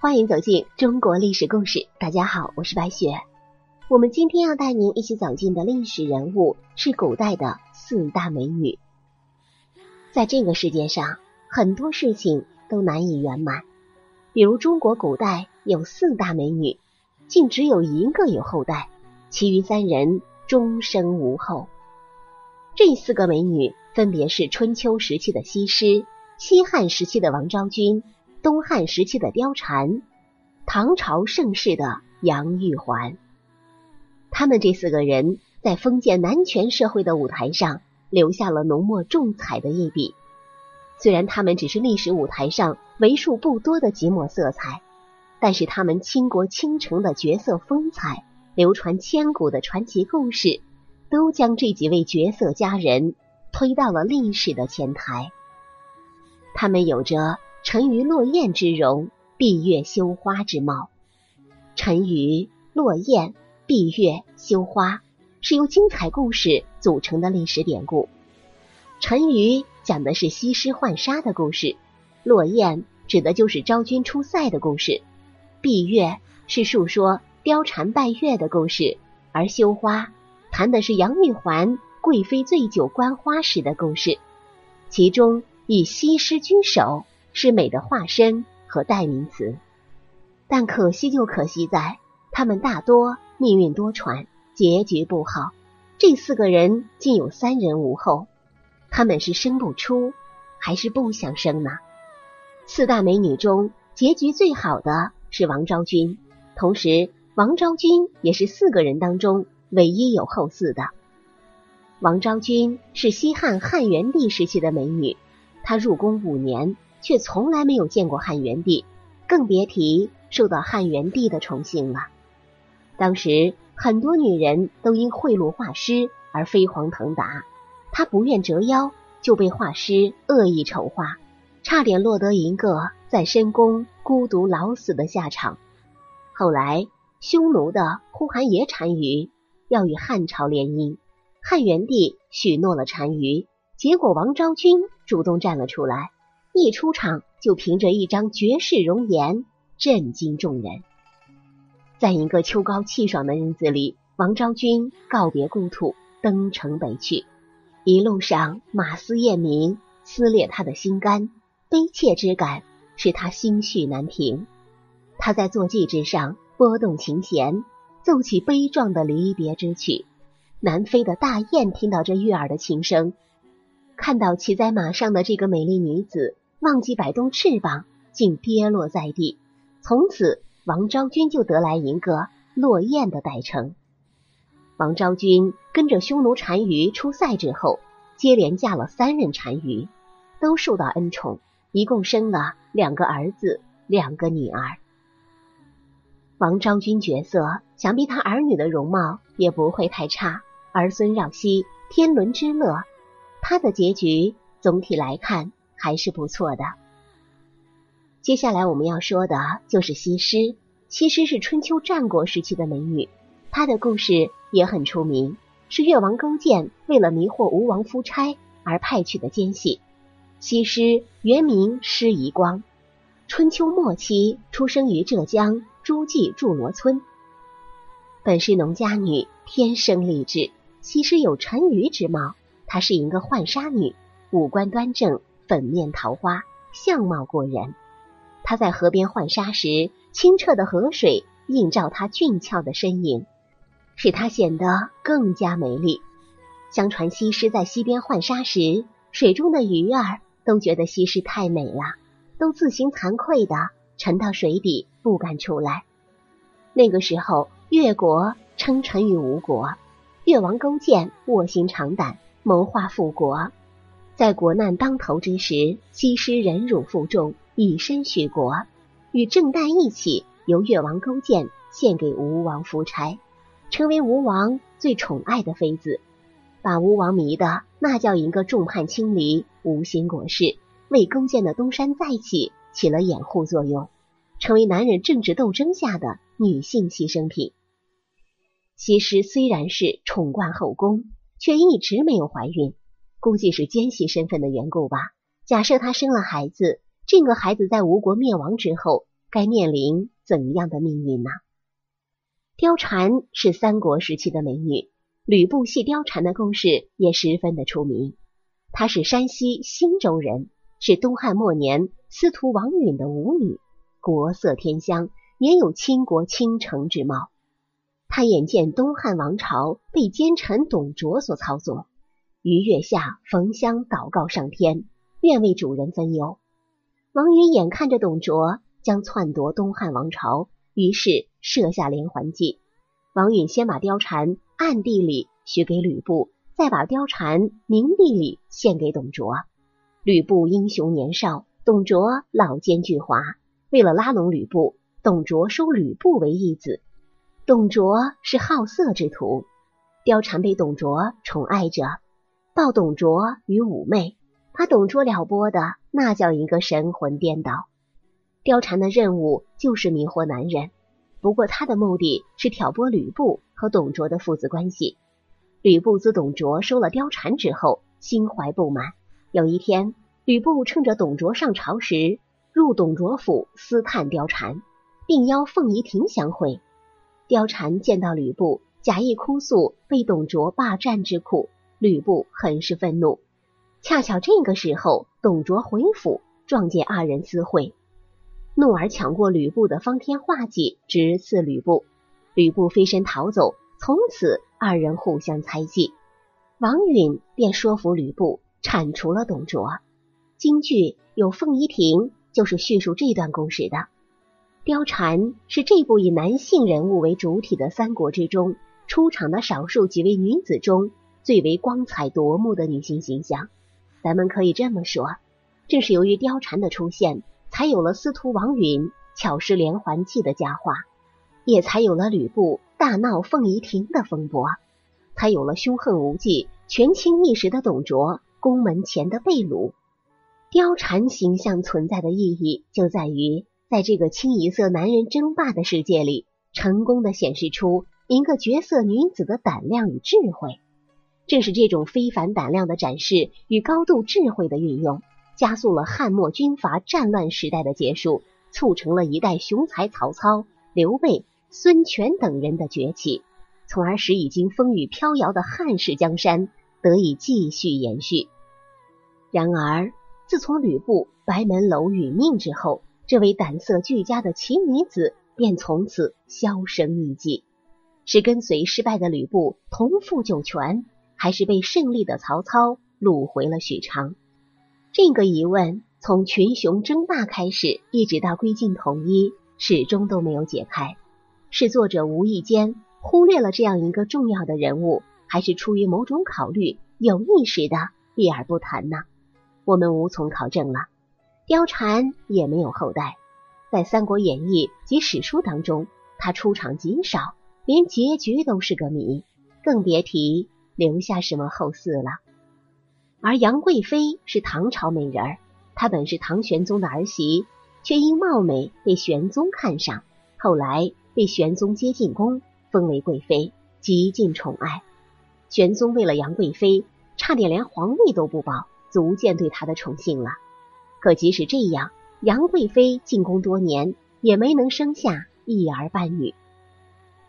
欢迎走进中国历史故事。大家好，我是白雪。我们今天要带您一起走进的历史人物是古代的四大美女。在这个世界上，很多事情都难以圆满。比如中国古代有四大美女，竟只有一个有后代，其余三人终生无后。这四个美女分别是春秋时期的西施、西汉时期的王昭君、东汉时期的貂蝉、唐朝盛世的杨玉环。他们这四个人在封建男权社会的舞台上留下了浓墨重彩的一笔。虽然他们只是历史舞台上为数不多的几抹色彩，但是他们倾国倾城的角色风采、流传千古的传奇故事，都将这几位绝色佳人推到了历史的前台。他们有着沉鱼落雁之容，闭月羞花之貌。沉鱼落雁。闭月羞花是由精彩故事组成的历史典故。沉鱼讲的是西施浣纱的故事，落雁指的就是昭君出塞的故事，闭月是述说貂蝉拜月的故事，而羞花谈的是杨玉环贵妃醉酒观花时的故事。其中以西施居首，是美的化身和代名词。但可惜就可惜在他们大多。命运多舛，结局不好。这四个人竟有三人无后，他们是生不出，还是不想生呢？四大美女中，结局最好的是王昭君，同时王昭君也是四个人当中唯一有后嗣的。王昭君是西汉汉元帝时期的美女，她入宫五年，却从来没有见过汉元帝，更别提受到汉元帝的宠幸了。当时很多女人都因贿赂画师而飞黄腾达，她不愿折腰，就被画师恶意丑化，差点落得一个在深宫孤独老死的下场。后来匈奴的呼韩邪单于要与汉朝联姻，汉元帝许诺了单于，结果王昭君主动站了出来，一出场就凭着一张绝世容颜震惊众人。在一个秋高气爽的日子里，王昭君告别故土，登城北去。一路上，马嘶雁鸣，撕裂他的心肝，悲切之感使他心绪难平。他在坐骑之上拨动琴弦，奏起悲壮的离别之曲。南飞的大雁听到这悦耳的琴声，看到骑在马上的这个美丽女子，忘记摆动翅膀，竟跌落在地。从此。王昭君就得来一个落雁的代称。王昭君跟着匈奴单于出塞之后，接连嫁了三任单于，都受到恩宠，一共生了两个儿子，两个女儿。王昭君角色，想必她儿女的容貌也不会太差，儿孙绕膝，天伦之乐。她的结局总体来看还是不错的。接下来我们要说的就是西施。西施是春秋战国时期的美女，她的故事也很出名，是越王勾践为了迷惑吴王夫差而派去的奸细。西施原名施夷光，春秋末期出生于浙江诸暨祝罗村，本是农家女，天生丽质。西施有沉鱼之貌，她是一个浣纱女，五官端正，粉面桃花，相貌过人。她在河边浣纱时，清澈的河水映照她俊俏的身影，使她显得更加美丽。相传西施在溪边浣纱时，水中的鱼儿都觉得西施太美了，都自行惭愧的沉到水底，不敢出来。那个时候，越国称臣于吴国，越王勾践卧薪尝胆，谋划复国。在国难当头之时，西施忍辱负重。以身许国，与郑旦一起由越王勾践献给吴王夫差，成为吴王最宠爱的妃子，把吴王迷的那叫一个众叛亲离、无心国事，为勾践的东山再起起了掩护作用，成为男人政治斗争下的女性牺牲品。西施虽然是宠冠后宫，却一直没有怀孕。估计是奸细身份的缘故吧。假设她生了孩子，这个孩子在吴国灭亡之后，该面临怎样的命运呢？貂蝉是三国时期的美女，吕布戏貂蝉的故事也十分的出名。她是山西忻州人，是东汉末年司徒王允的舞女，国色天香，也有倾国倾城之貌。他眼见东汉王朝被奸臣董卓所操纵，于月下焚香祷告上天。愿为主人分忧。王允眼看着董卓将篡夺东汉王朝，于是设下连环计。王允先把貂蝉暗地里许给吕布，再把貂蝉明地里献给董卓。吕布英雄年少，董卓老奸巨猾。为了拉拢吕布，董卓收吕布为义子。董卓是好色之徒，貂蝉被董卓宠爱着，抱董卓与妩媚。把董卓撩拨的，那叫一个神魂颠倒。貂蝉的任务就是迷惑男人，不过他的目的是挑拨吕布和董卓的父子关系。吕布自董卓收了貂蝉之后，心怀不满。有一天，吕布趁着董卓上朝时，入董卓府私探貂蝉，并邀凤仪亭相会。貂蝉见到吕布，假意哭诉被董卓霸占之苦，吕布很是愤怒。恰巧这个时候，董卓回府，撞见二人私会，怒而抢过吕布的方天画戟，直刺吕布。吕布飞身逃走，从此二人互相猜忌。王允便说服吕布铲除了董卓。京剧有凤仪亭，就是叙述这段故事的。貂蝉是这部以男性人物为主体的三国之中出场的少数几位女子中最为光彩夺目的女性形象。咱们可以这么说，正是由于貂蝉的出现，才有了司徒王允巧施连环计的佳话，也才有了吕布大闹凤仪亭的风波，才有了凶横无忌、权倾一时的董卓宫门前的被掳。貂蝉形象存在的意义，就在于在这个清一色男人争霸的世界里，成功的显示出一个绝色女子的胆量与智慧。正是这种非凡胆量的展示与高度智慧的运用，加速了汉末军阀战乱时代的结束，促成了一代雄才曹操、刘备、孙权等人的崛起，从而使已经风雨飘摇的汉室江山得以继续延续。然而，自从吕布白门楼殒命之后，这位胆色俱佳的奇女子便从此销声匿迹，是跟随失败的吕布同赴九泉。还是被胜利的曹操掳回了许昌？这个疑问从群雄争霸开始，一直到归晋统一，始终都没有解开。是作者无意间忽略了这样一个重要的人物，还是出于某种考虑，有意识的避而不谈呢？我们无从考证了。貂蝉也没有后代，在《三国演义》及史书当中，他出场极少，连结局都是个谜，更别提。留下什么后嗣了？而杨贵妃是唐朝美人儿，她本是唐玄宗的儿媳，却因貌美被玄宗看上，后来被玄宗接进宫，封为贵妃，极尽宠爱。玄宗为了杨贵妃，差点连皇位都不保，足见对她的宠幸了。可即使这样，杨贵妃进宫多年，也没能生下一儿半女。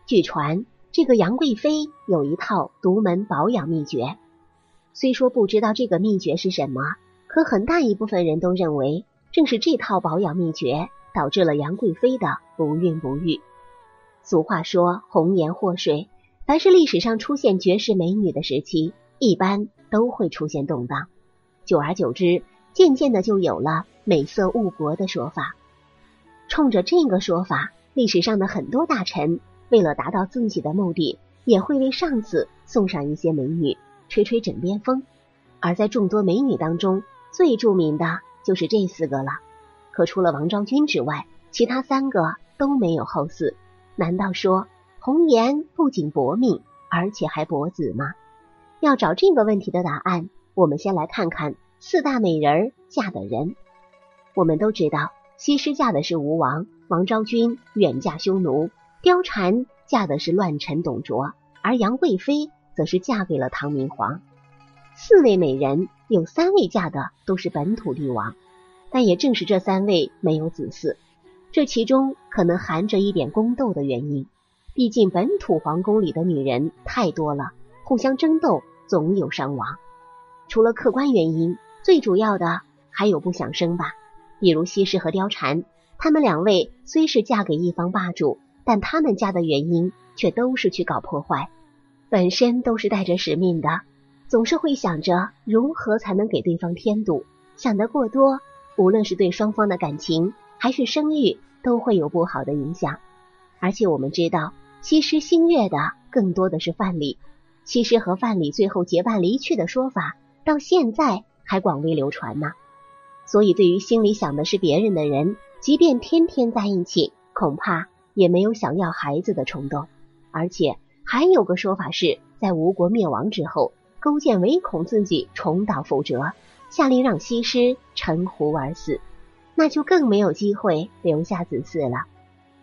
据传。这个杨贵妃有一套独门保养秘诀，虽说不知道这个秘诀是什么，可很大一部分人都认为，正是这套保养秘诀导致了杨贵妃的不孕不育。俗话说“红颜祸水”，凡是历史上出现绝世美女的时期，一般都会出现动荡。久而久之，渐渐的就有了“美色误国”的说法。冲着这个说法，历史上的很多大臣。为了达到自己的目的，也会为上司送上一些美女，吹吹枕边风。而在众多美女当中，最著名的就是这四个了。可除了王昭君之外，其他三个都没有后嗣。难道说红颜不仅薄命，而且还薄子吗？要找这个问题的答案，我们先来看看四大美人嫁的人。我们都知道，西施嫁的是吴王，王昭君远嫁匈奴。貂蝉嫁的是乱臣董卓，而杨贵妃则是嫁给了唐明皇。四位美人，有三位嫁的都是本土帝王，但也正是这三位没有子嗣，这其中可能含着一点宫斗的原因。毕竟本土皇宫里的女人太多了，互相争斗，总有伤亡。除了客观原因，最主要的还有不想生吧。比如西施和貂蝉，她们两位虽是嫁给一方霸主，但她们家的原因却都是去搞破坏，本身都是带着使命的，总是会想着如何才能给对方添堵。想得过多，无论是对双方的感情还是声誉，都会有不好的影响。而且我们知道。西施心悦的更多的是范蠡，西施和范蠡最后结伴离去的说法，到现在还广为流传呢。所以，对于心里想的是别人的人，即便天天在一起，恐怕也没有想要孩子的冲动。而且还有个说法是，在吴国灭亡之后，勾践唯恐自己重蹈覆辙，下令让西施沉湖而死，那就更没有机会留下子嗣了。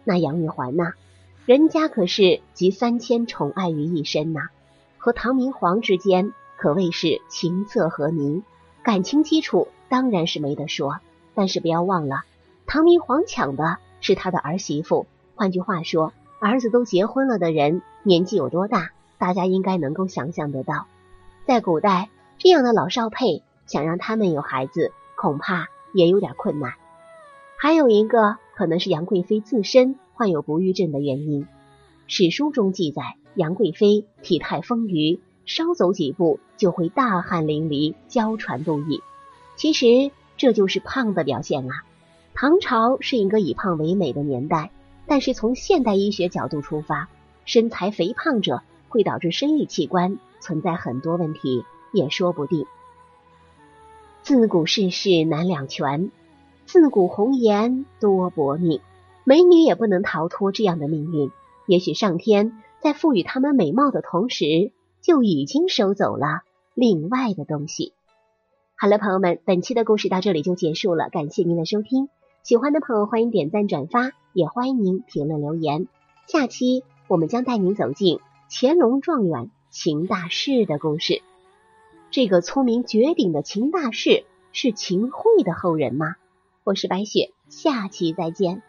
那杨玉环呢？人家可是集三千宠爱于一身呐，和唐明皇之间可谓是情色和鸣，感情基础当然是没得说。但是不要忘了，唐明皇抢的是他的儿媳妇。换句话说，儿子都结婚了的人年纪有多大？大家应该能够想象得到。在古代，这样的老少配想让他们有孩子，恐怕也有点困难。还有一个可能是杨贵妃自身。患有不育症的原因，史书中记载，杨贵妃体态丰腴，稍走几步就会大汗淋漓，娇喘不已。其实这就是胖的表现啊。唐朝是一个以胖为美的年代，但是从现代医学角度出发，身材肥胖者会导致生育器官存在很多问题，也说不定。自古世事难两全，自古红颜多薄命。美女也不能逃脱这样的命运。也许上天在赋予她们美貌的同时，就已经收走了另外的东西。好了，朋友们，本期的故事到这里就结束了，感谢您的收听。喜欢的朋友欢迎点赞转发，也欢迎您评论留言。下期我们将带您走进乾隆状元秦大士的故事。这个聪明绝顶的秦大士是秦桧的后人吗？我是白雪，下期再见。